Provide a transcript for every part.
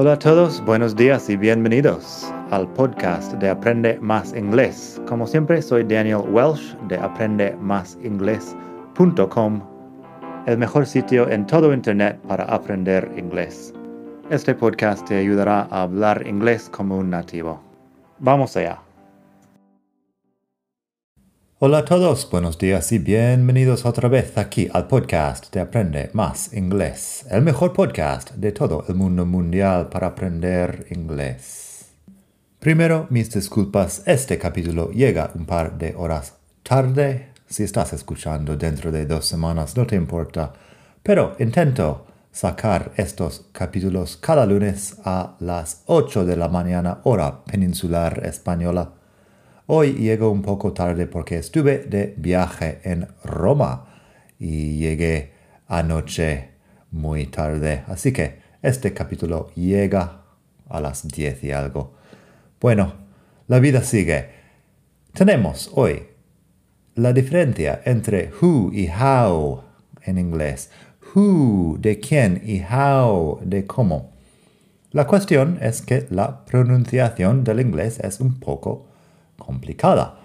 Hola a todos, buenos días y bienvenidos al podcast de Aprende Más Inglés. Como siempre, soy Daniel Welsh de aprendemásinglés.com, el mejor sitio en todo Internet para aprender inglés. Este podcast te ayudará a hablar inglés como un nativo. Vamos allá. Hola a todos, buenos días y bienvenidos otra vez aquí al podcast de Aprende Más Inglés, el mejor podcast de todo el mundo mundial para aprender inglés. Primero, mis disculpas, este capítulo llega un par de horas tarde. Si estás escuchando dentro de dos semanas, no te importa, pero intento sacar estos capítulos cada lunes a las 8 de la mañana hora peninsular española Hoy llego un poco tarde porque estuve de viaje en Roma y llegué anoche muy tarde. Así que este capítulo llega a las 10 y algo. Bueno, la vida sigue. Tenemos hoy la diferencia entre who y how en inglés. Who de quién y how de cómo. La cuestión es que la pronunciación del inglés es un poco complicada.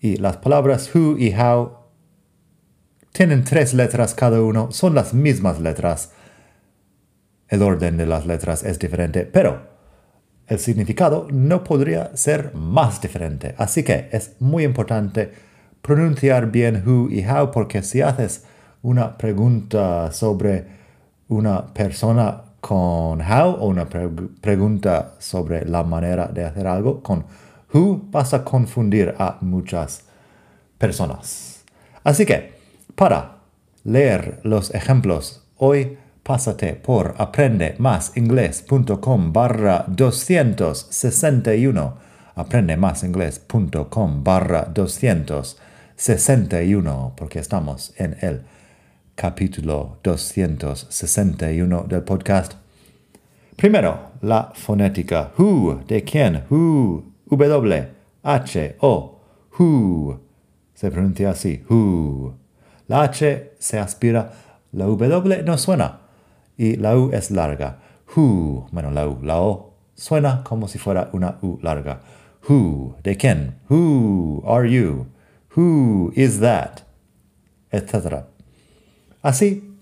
Y las palabras who y how tienen tres letras cada uno, son las mismas letras. El orden de las letras es diferente, pero el significado no podría ser más diferente. Así que es muy importante pronunciar bien who y how porque si haces una pregunta sobre una persona con how o una pregunta sobre la manera de hacer algo con who vas a confundir a muchas personas. Así que, para leer los ejemplos, hoy pásate por aprendemasingles.com barra 261. aprendemasingles.com barra 261 porque estamos en el capítulo 261 del podcast. Primero, la fonética. Who, de quién, who, W, H, O, who. Se pronuncia así, who. La H se aspira, la W no suena y la U es larga. Who, bueno, la U, la O suena como si fuera una U larga. Who, ¿de quién? Who are you? Who is that? Etc. Así,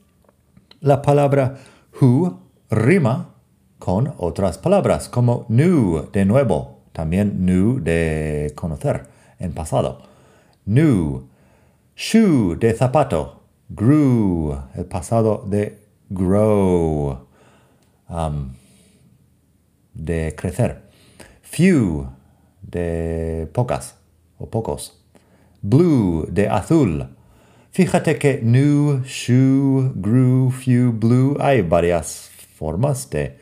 la palabra who rima con otras palabras como new, de nuevo, también new de conocer en pasado. New. Shoe de zapato. Grew. El pasado de grow. De crecer. Few de pocas o pocos. Blue de azul. Fíjate que new, shoe, grew, few, blue hay varias formas de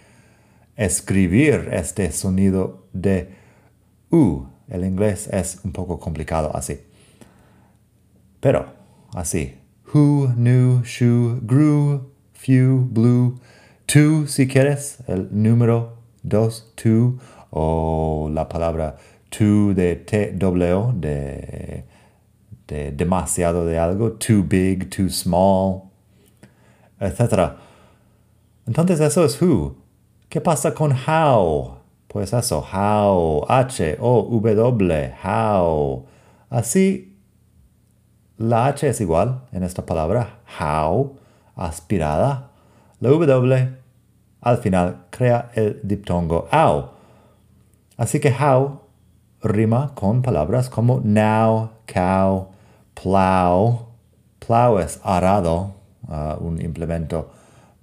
escribir este sonido de U. El inglés es un poco complicado así. Pero, así. Who, new, shoe, grew, few, blue. Two, si quieres, el número dos, two. O la palabra too de TW, de, de demasiado de algo. Too big, too small, etc. Entonces eso es who. ¿Qué pasa con how? Pues eso, how, H-O-W, how. Así, la H es igual en esta palabra, how, aspirada. La W al final crea el diptongo au. Así que how rima con palabras como now, cow, plow. Plow es arado, uh, un implemento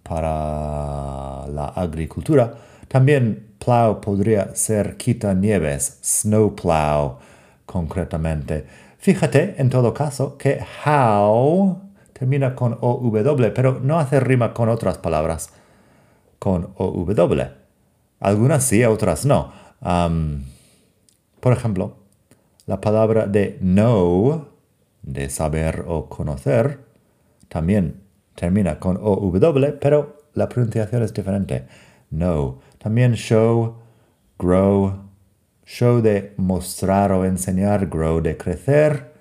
para la agricultura. También plow podría ser quita nieves, snow plow, concretamente. Fíjate, en todo caso, que how termina con OW, pero no hace rima con otras palabras con OW. Algunas sí, otras no. por ejemplo, la palabra de know, de saber o conocer, también termina con OW, pero la pronunciación es diferente. No. También show, grow, show de mostrar o enseñar, grow de crecer,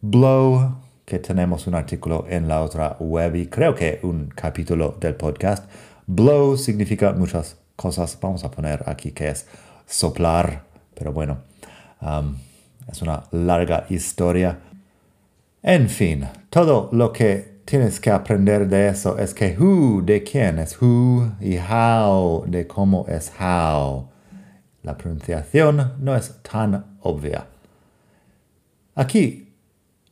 blow, que tenemos un artículo en la otra web y creo que un capítulo del podcast. Blow significa muchas cosas. Vamos a poner aquí que es soplar, pero bueno, um, es una larga historia. En fin, todo lo que tienes que aprender de eso es que who de quién es who y how de cómo es how. La pronunciación no es tan obvia. Aquí,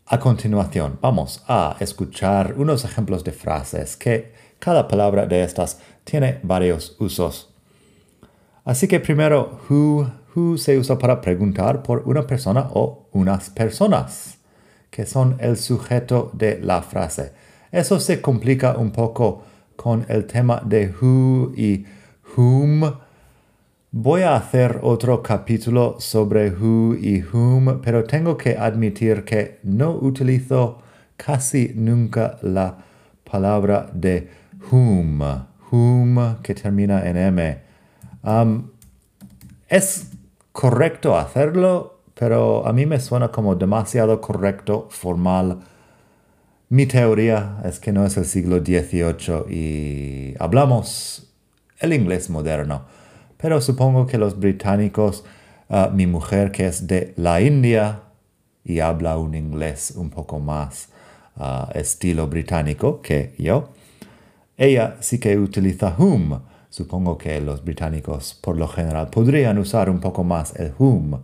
a continuación, vamos a escuchar unos ejemplos de frases que cada palabra de estas tiene varios usos. Así que primero, who, who se usa para preguntar por una persona o unas personas, que son el sujeto de la frase. Eso se complica un poco con el tema de who y whom, Voy a hacer otro capítulo sobre who y whom, pero tengo que admitir que no utilizo casi nunca la palabra de whom, whom que termina en M. es correcto hacerlo, pero a mí me suena como demasiado correcto, formal. Mi teoría es que no es el siglo XVIII y hablamos el inglés moderno pero supongo que los británicos, ah, mi mujer que es de la India y habla un inglés un poco más ah, estilo británico que yo, ella sí que utiliza whom. Supongo que los británicos por lo general podrían usar un poco más el whom.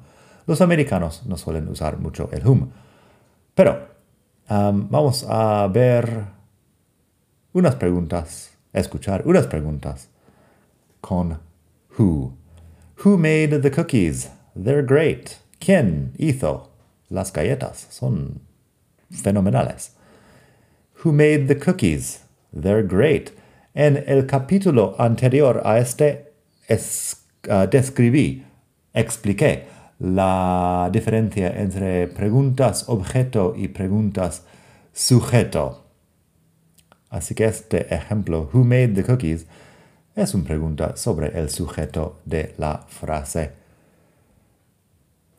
Los americanos no suelen usar mucho el whom. Pero vamos a ver unas preguntas, escuchar unas preguntas con Who? Who made the cookies? They're great. ¿Quién hizo las galletas? Son fenomenales. Who made the cookies? They're great. En el capítulo anterior a este es, uh, describí, expliqué la diferencia entre preguntas objeto y preguntas sujeto. Así que este ejemplo, Who made the cookies? es una pregunta sobre el sujeto de la frase.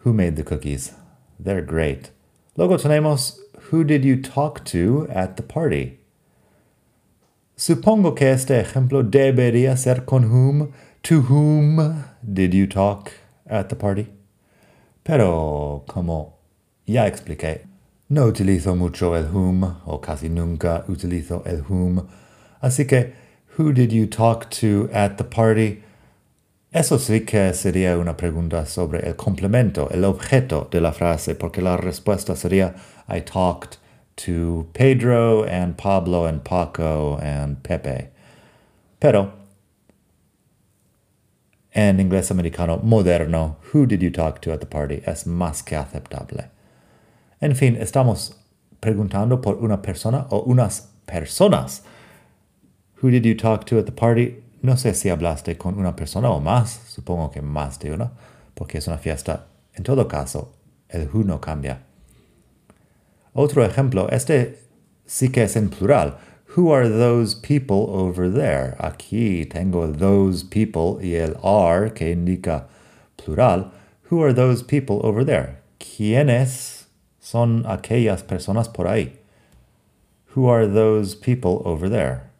Who made the cookies? They're great. Luego tenemos Who did you talk to at the party? Supongo que este ejemplo debería ser con whom. To whom did you talk at the party? Pero como ya expliqué, no utilizo mucho el whom o casi nunca utilizo el whom. Así que Who did you talk to at the party? Eso sí que sería una pregunta sobre el complemento, el objeto de la frase, porque la respuesta sería I talked to Pedro and Pablo and Paco and Pepe. Pero en inglés americano moderno, who did you talk to at the party es más que aceptable. En fin, estamos preguntando por una persona o unas personas Who did you talk to at the party? No sé si hablaste con una persona o más, supongo que más de una, porque es una fiesta. En todo caso, el who no cambia. Otro ejemplo, este sí que es en plural. Who are those people over there? Aquí tengo those people y el are que indica plural. Who are those people over there? ¿Quiénes son aquellas personas por ahí? Who are those people over there?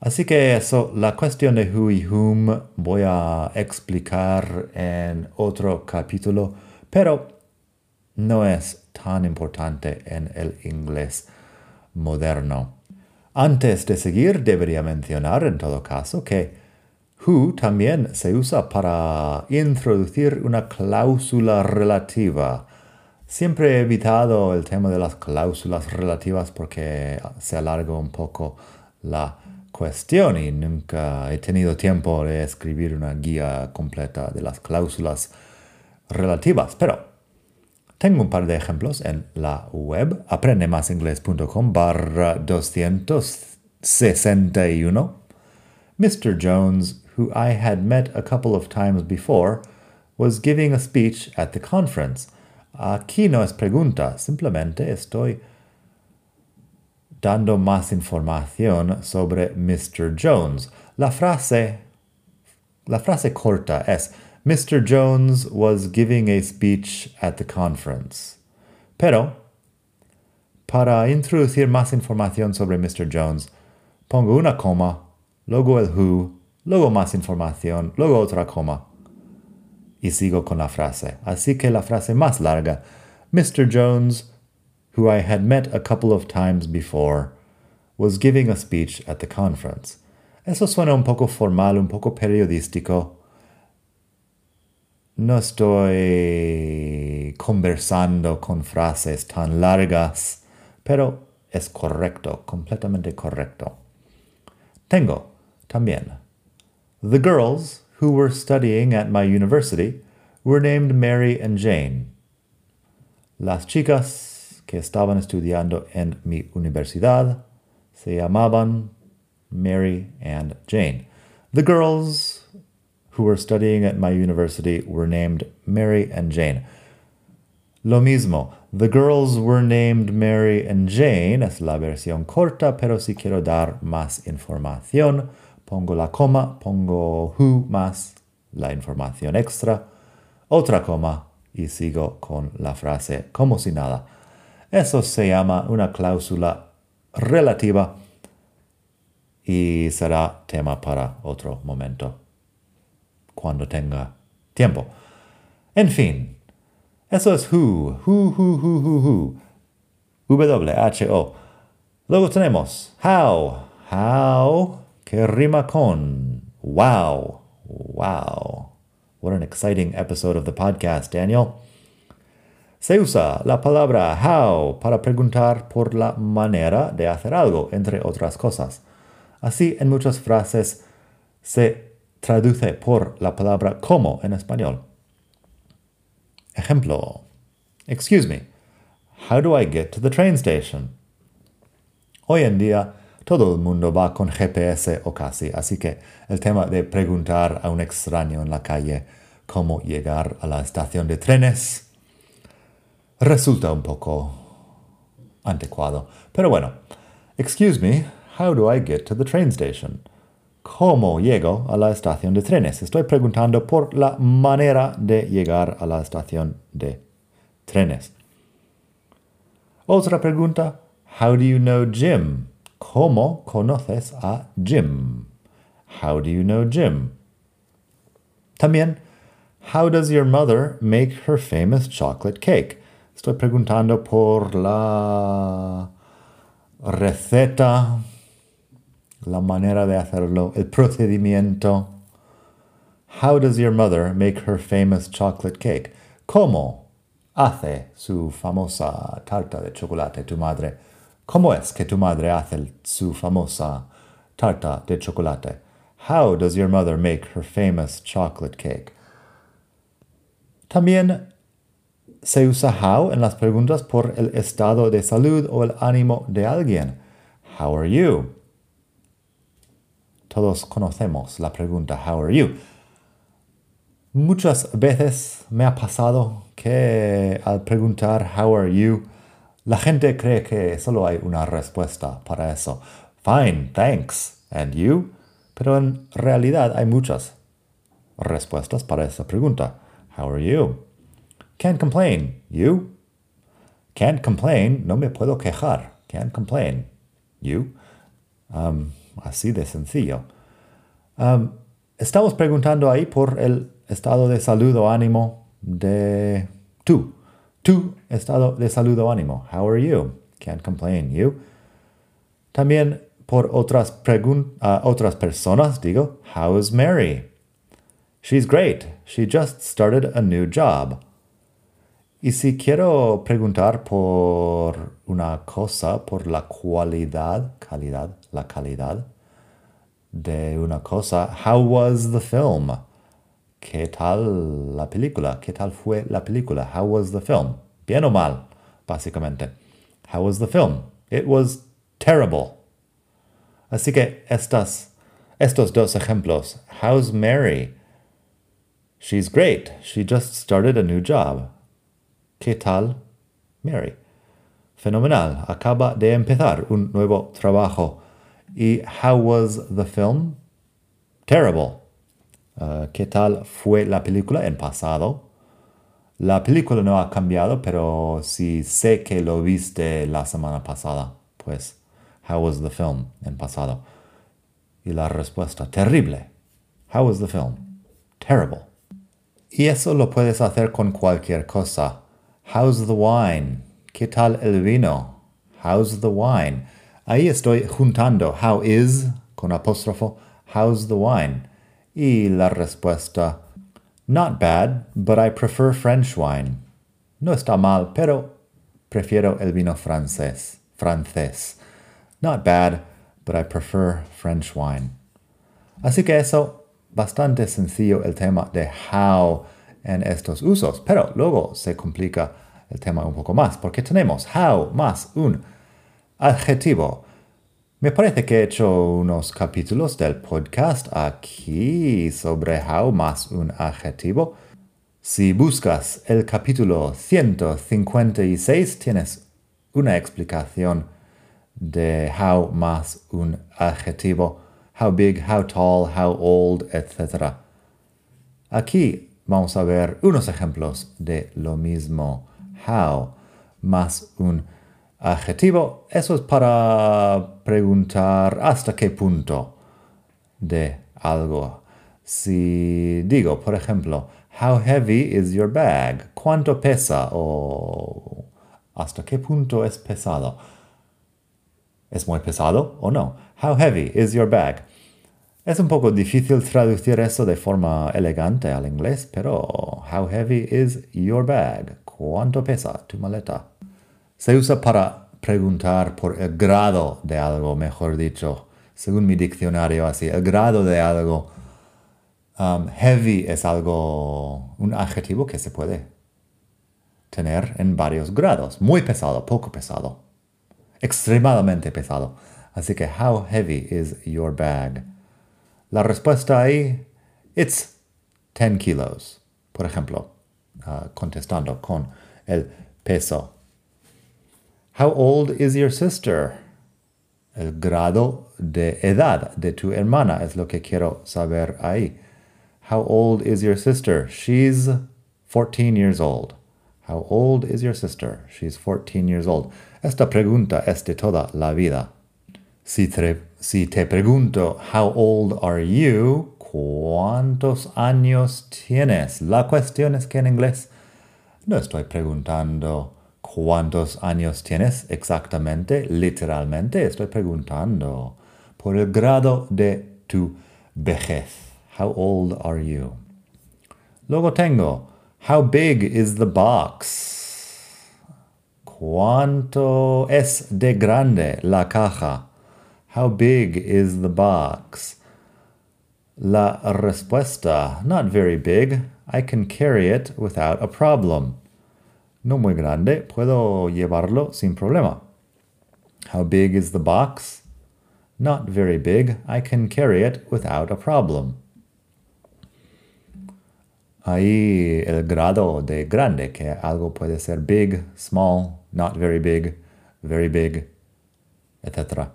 Así que eso, la cuestión de who y whom voy a explicar en otro capítulo, pero no es tan importante en el inglés moderno. Antes de seguir, debería mencionar en todo caso que who también se usa para introducir una cláusula relativa. Siempre he evitado el tema de las cláusulas relativas porque se alarga un poco la cuestión y nunca he tenido tiempo de escribir una guía completa de las cláusulas relativas, pero tengo un par de ejemplos en la web aprendemasingles.com barra 261. Mr. Jones, who I had met a couple of times before, was giving a speech at the conference. Aquí no es pregunta, simplemente estoy dando más información sobre Mr. Jones. La frase, la frase corta es Mr. Jones was giving a speech at the conference. Pero, para introducir más información sobre Mr. Jones, pongo una coma, luego el who, luego más información, luego otra coma. Y sigo con la frase. Así que la frase más larga. Mr. Jones, who I had met a couple of times before, was giving a speech at the conference. Eso suena un poco formal, un poco periodístico. No estoy conversando con frases tan largas, pero es correcto, completamente correcto. Tengo también. The girls who were studying at my university were named Mary and Jane. Las chicas que estaban estudiando en mi universidad se llamaban Mary and Jane. The girls who were studying at my university were named Mary and Jane. Lo mismo, the girls were named Mary and Jane, es la versión corta, pero si quiero dar más información, pongo la coma, pongo who más la información extra, otra coma y sigo con la frase como si nada. Eso se llama una cláusula relativa y será tema para otro momento, cuando tenga tiempo. En fin, eso es who, who, who, who, who, who. W-H-O. Luego tenemos how, how, que rima con wow, wow. What an exciting episode of the podcast, Daniel. Se usa la palabra how para preguntar por la manera de hacer algo, entre otras cosas. Así, en muchas frases se traduce por la palabra cómo en español. Ejemplo. Excuse me. How do I get to the train station? Hoy en día todo el mundo va con GPS o casi, así que el tema de preguntar a un extraño en la calle cómo llegar a la estación de trenes resulta un poco anticuado. Pero bueno, excuse me, how do I get to the train station? ¿Cómo llego a la estación de trenes? Estoy preguntando por la manera de llegar a la estación de trenes. Otra pregunta, how do you know Jim? ¿Cómo conoces a Jim? How do you know Jim? También, how does your mother make her famous chocolate cake? Estoy preguntando por la receta, la manera de hacerlo, el procedimiento. How does your mother make her famous chocolate cake? ¿Cómo hace su famosa tarta de chocolate tu madre? ¿Cómo es que tu madre hace su famosa tarta de chocolate? How does your mother make her famous chocolate cake? También se usa how en las preguntas por el estado de salud o el ánimo de alguien. How are you? Todos conocemos la pregunta How are you? Muchas veces me ha pasado que al preguntar How are you, la gente cree que solo hay una respuesta para eso. Fine, thanks. And you? Pero en realidad hay muchas respuestas para esa pregunta. How are you? Can't complain. You? Can't complain. No me puedo quejar. Can't complain. You? Um, así de sencillo. Estamos preguntando ahí por el estado de salud o ánimo de tú. Tu estado de salud o ánimo. How are you? Can't complain. You? También por otras, uh, otras personas digo, how is Mary? She's great. She just started a new job. Y si quiero preguntar por una cosa, por la cualidad, calidad, la calidad de una cosa, how was the film? ¿Qué tal la película? ¿Qué tal fue la película? How was the film? Bien o mal, básicamente. How was the film? It was terrible. Así que estas, estos dos ejemplos. How's Mary? She's great. She just started a new job. ¿Qué tal, Mary? Fenomenal. Acaba de empezar un nuevo trabajo. ¿Y how was the film? Terrible. Uh, ¿Qué tal fue la película en pasado? La película no ha cambiado, pero si sé que lo viste la semana pasada, pues, how was the film en pasado? Y la respuesta, terrible. How was the film? Terrible. Y eso lo puedes hacer con cualquier cosa. How's the wine? ¿Qué tal el vino? How's the wine? Ahí estoy juntando how is con apóstrofo. How's the wine? Y la respuesta, not bad, but I prefer French wine. No está mal, pero prefiero el vino francés. Francés. Not bad, but I prefer French wine. Así que eso, bastante sencillo el tema de how en estos usos, pero luego se complica el tema un poco más, porque tenemos how más un adjetivo. Me parece que he hecho unos capítulos del podcast aquí sobre how más un adjetivo. Si buscas el capítulo 156, tienes una explicación de how más un adjetivo, how big, how tall, how old, etc. Aquí vamos a ver unos ejemplos de lo mismo. How más un adjetivo. Eso es para preguntar hasta qué punto de algo. Si digo, por ejemplo, How heavy is your bag? ¿Cuánto pesa? O ¿hasta qué punto es pesado? ¿Es muy pesado o no? How heavy is your bag? Es un poco difícil traducir eso de forma elegante al inglés, pero how heavy is your bag? ¿Cuánto pesa tu maleta? Se usa para preguntar por el grado de algo, mejor dicho, según mi diccionario así, el grado de algo. Um, heavy es algo, un adjetivo que se puede tener en varios grados, muy pesado, poco pesado extremadamente pesado. Así que, how heavy is your bag? La respuesta ahí, it's 10 kilos. Por ejemplo, uh, contestando con el peso. How old is your sister? El grado de edad de tu hermana es lo que quiero saber ahí. How old is your sister? She's 14 years old. How old is your sister? She's 14 years old. Esta pregunta es de toda la vida. Si te, si te pregunto, How old are you? ¿Cuántos años tienes? La cuestión es que en inglés no estoy preguntando cuántos años tienes exactamente, literalmente. Estoy preguntando por el grado de tu vejez. How old are you? Luego tengo, How big is the box? ¿Cuánto es de grande la caja? How big is the box? La respuesta, not very big. I can carry it without a problem. No muy grande, puedo llevarlo sin problema. How big is the box? Not very big. I can carry it without a problem. ahí el grado de grande, que algo puede ser big, small, not very big, very big, etc.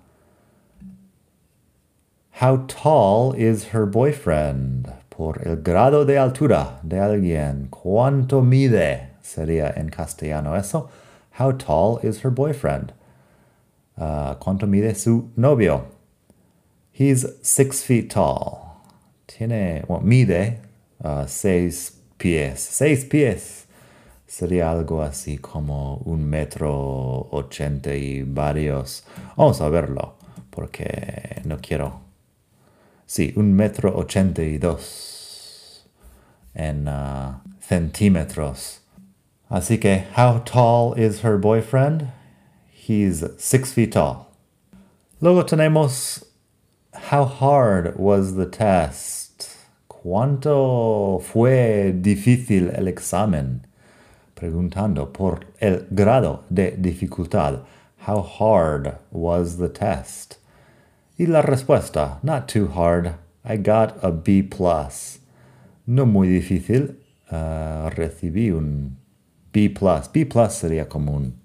How tall is her boyfriend? Por el grado de altura de alguien. ¿Cuánto mide? Sería en castellano eso. How tall is her boyfriend? Uh, ¿Cuánto mide su novio? He's six feet tall. Tiene, mide uh, seis pies. Seis pies sería algo así como un metro ochenta y varios. Vamos a verlo, porque no quiero. Sí, un metro ochenta y dos en uh, centímetros. Así que, how tall is her boyfriend? He's six feet tall. Luego tenemos, how hard was the test? ¿Cuánto fue difícil el examen? Preguntando por el grado de dificultad. How hard was the test? Y la respuesta, not too hard. I got a B plus. No muy difícil. Uh, recibí un B plus. B plus sería como un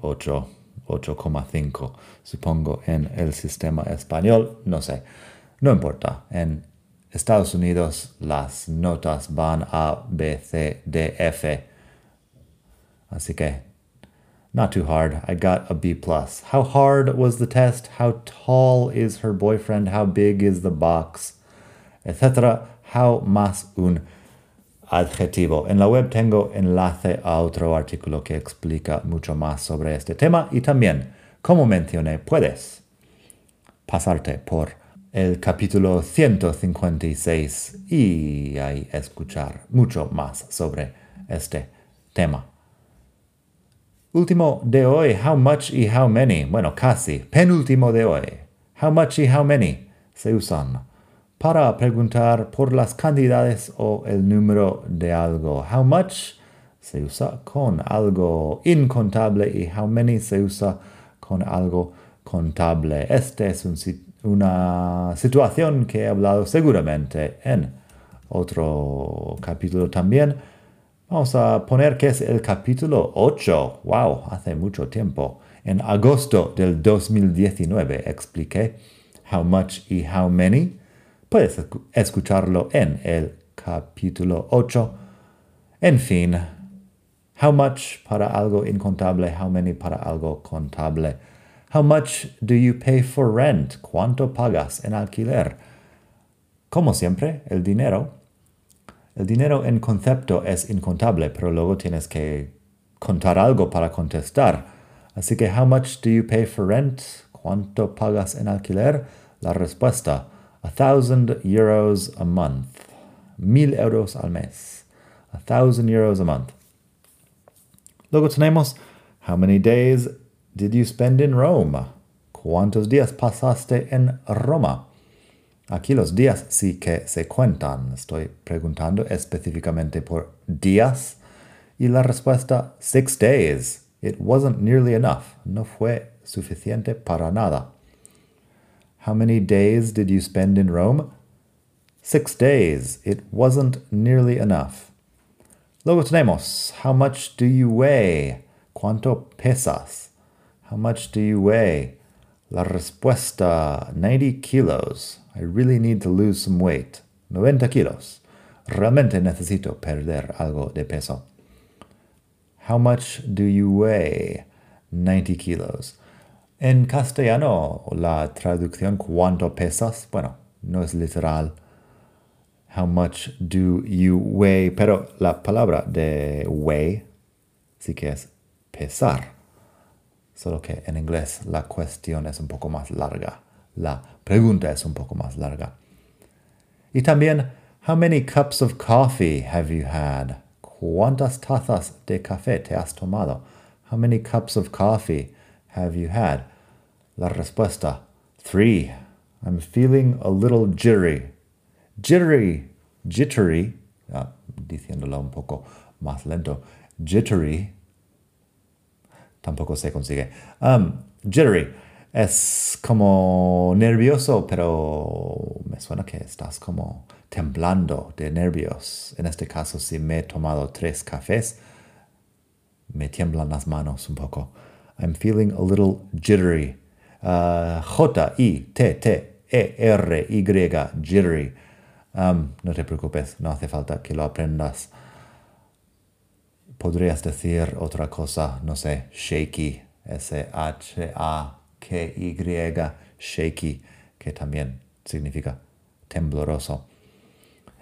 8, 8,5, supongo, en el sistema español. No sé. No importa. En Estados Unidos las notas van A, B, C, D, F. Así que Not too hard. I got a B plus. How hard was the test? How tall is her boyfriend? How big is the box? Etcétera. How más un adjetivo. En la web tengo enlace a otro artículo que explica mucho más sobre este tema y también, como mencioné, puedes pasarte por el capítulo 156 y ahí escuchar mucho más sobre este tema. Último de hoy, how much y how many. Bueno, casi. Penúltimo de hoy. How much y how many se usan para preguntar por las cantidades o el número de algo. How much se usa con algo incontable y how many se usa con algo contable. Esta es una situación que he hablado seguramente en otro capítulo también. Vamos a poner que es el capítulo 8. Wow, hace mucho tiempo. En agosto del 2019 expliqué how much y how many. Puedes escucharlo en el capítulo 8. En fin, how much para algo incontable, how many para algo contable. How much do you pay for rent? ¿Cuánto pagas en alquiler? Como siempre, el dinero el dinero en concepto es incontable, pero luego tienes que contar algo para contestar. Así que, how much do you pay for rent? ¿Cuánto pagas en alquiler? La respuesta, a thousand euros a month. Mil euros al mes. A thousand euros a month. Luego tenemos, how many days did you spend in Rome? ¿Cuántos días pasaste en Roma? Aquí los días sí que se cuentan. Estoy preguntando específicamente por días. Y la respuesta, six days. It wasn't nearly enough. No fue suficiente para nada. How many days did you spend in Rome? Six days. It wasn't nearly enough. Luego tenemos, how much do you weigh? ¿Cuánto pesas? How much do you weigh? La respuesta, 90 kilos. I really need to lose some weight. 90 kilos. Realmente necesito perder algo de peso. How much do you weigh? 90 kilos. En castellano, la traducción ¿cuánto pesas? Bueno, no es literal. How much do you weigh? Pero la palabra de weigh sí que es pesar. Solo que en inglés la cuestión es un poco más larga. La pregunta es un poco más larga. Y también, how many cups of coffee have you had? ¿Cuántas tazas de café te has tomado? How many cups of coffee have you had? La respuesta, three. I'm feeling a little jittery. Jittery, jittery, ah, diciéndolo un poco más lento, jittery, tampoco se consigue. Um, jittery es como nervioso, pero me suena que estás como temblando de nervios. En este caso, si me he tomado tres cafés, me tiemblan las manos un poco. I'm feeling a little jittery. Uh, J-I-T-T-E-R-Y, jittery. Um, no te preocupes, no hace falta que lo aprendas. Podrías decir otra cosa, no sé, shaky, S-H-A K-Y, shaky, que también significa tembloroso.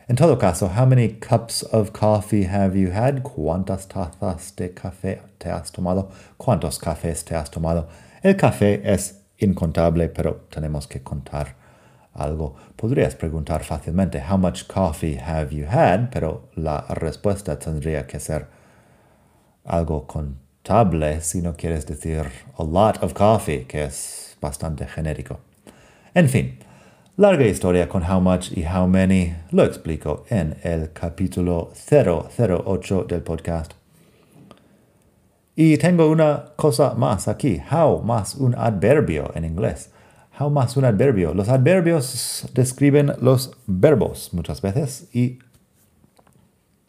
En todo caso, how many cups of coffee have you had? ¿Cuántas tazas de café te has tomado? ¿Cuántos cafés te has tomado? El café es incontable, pero tenemos que contar algo. Podrías preguntar fácilmente, how much coffee have you had? Pero la respuesta tendría que ser algo si no quieres decir a lot of coffee, que es bastante genérico. En fin, larga historia con how much y how many lo explico en el capítulo 008 del podcast. Y tengo una cosa más aquí, how más un adverbio en inglés. How más un adverbio. Los adverbios describen los verbos muchas veces y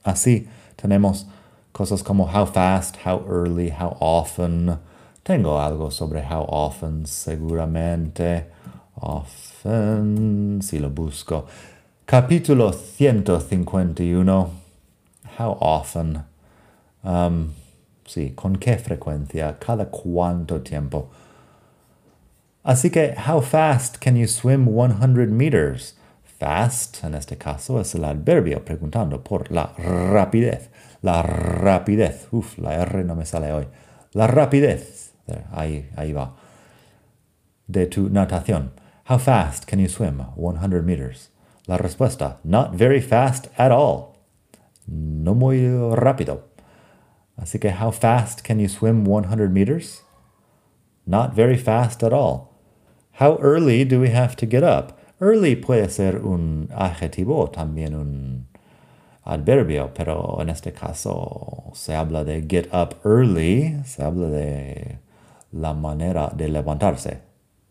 así tenemos Cosas como how fast, how early, how often. Tengo algo sobre how often, seguramente. Often, si lo busco. Capítulo 151. How often. Um, Sí, ¿con qué frecuencia? ¿Cada cuánto tiempo? Así que, how fast can you swim 100 meters? Fast, en este caso, es el adverbio preguntando por la rapidez. La rapidez. Uf, la R no me sale hoy. La rapidez. Ahí, ahí va. De tu natación. How fast can you swim 100 meters? La respuesta, not very fast at all. No muy rápido. Así que, how fast can you swim 100 meters? Not very fast at all. How early do we have to get up? Early puede ser un adjetivo, también un adverbio, pero en este caso se habla de get up early, se habla de la manera de levantarse,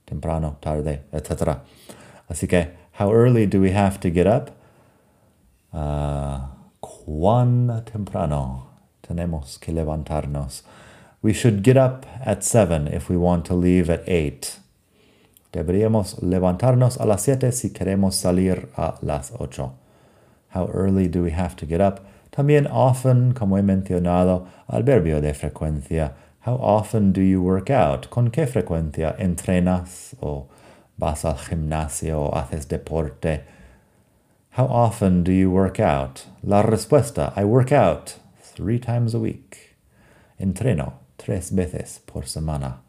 temprano, tarde, etc. Así que, how early do we have to get up? Uh, ¿Cuán temprano tenemos que levantarnos? We should get up at 7 if we want to leave at 8. Deberíamos levantarnos a las 7 si queremos salir a las 8. How early do we have to get up? También often, como he mencionado, adverbio de frecuencia. How often do you work out? ¿Con qué frecuencia entrenas o vas al gimnasio o haces deporte? How often do you work out? La respuesta, I work out three times a week. Entreno tres veces por semana.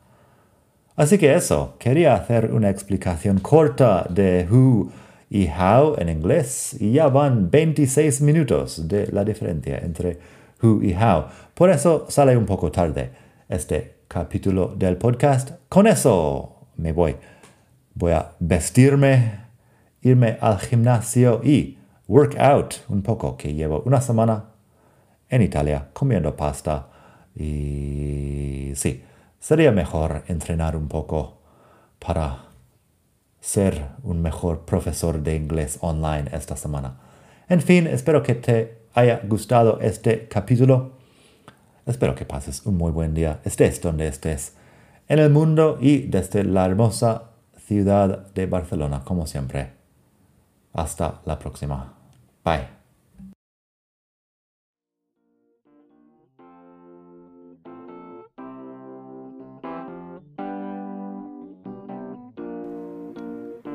Así que eso, quería hacer una explicación corta de who y how en inglés y ya van 26 minutos de la diferencia entre who y how. Por eso sale un poco tarde este capítulo del podcast. Con eso me voy. Voy a vestirme, irme al gimnasio y work out un poco, que llevo una semana en Italia comiendo pasta. Y sí, sería mejor entrenar un poco para ser un mejor profesor de inglés online esta semana. En fin, espero que te haya gustado este capítulo. Espero que pases un muy buen día, estés donde estés, en el mundo y desde la hermosa ciudad de Barcelona, como siempre. Hasta la próxima. Bye.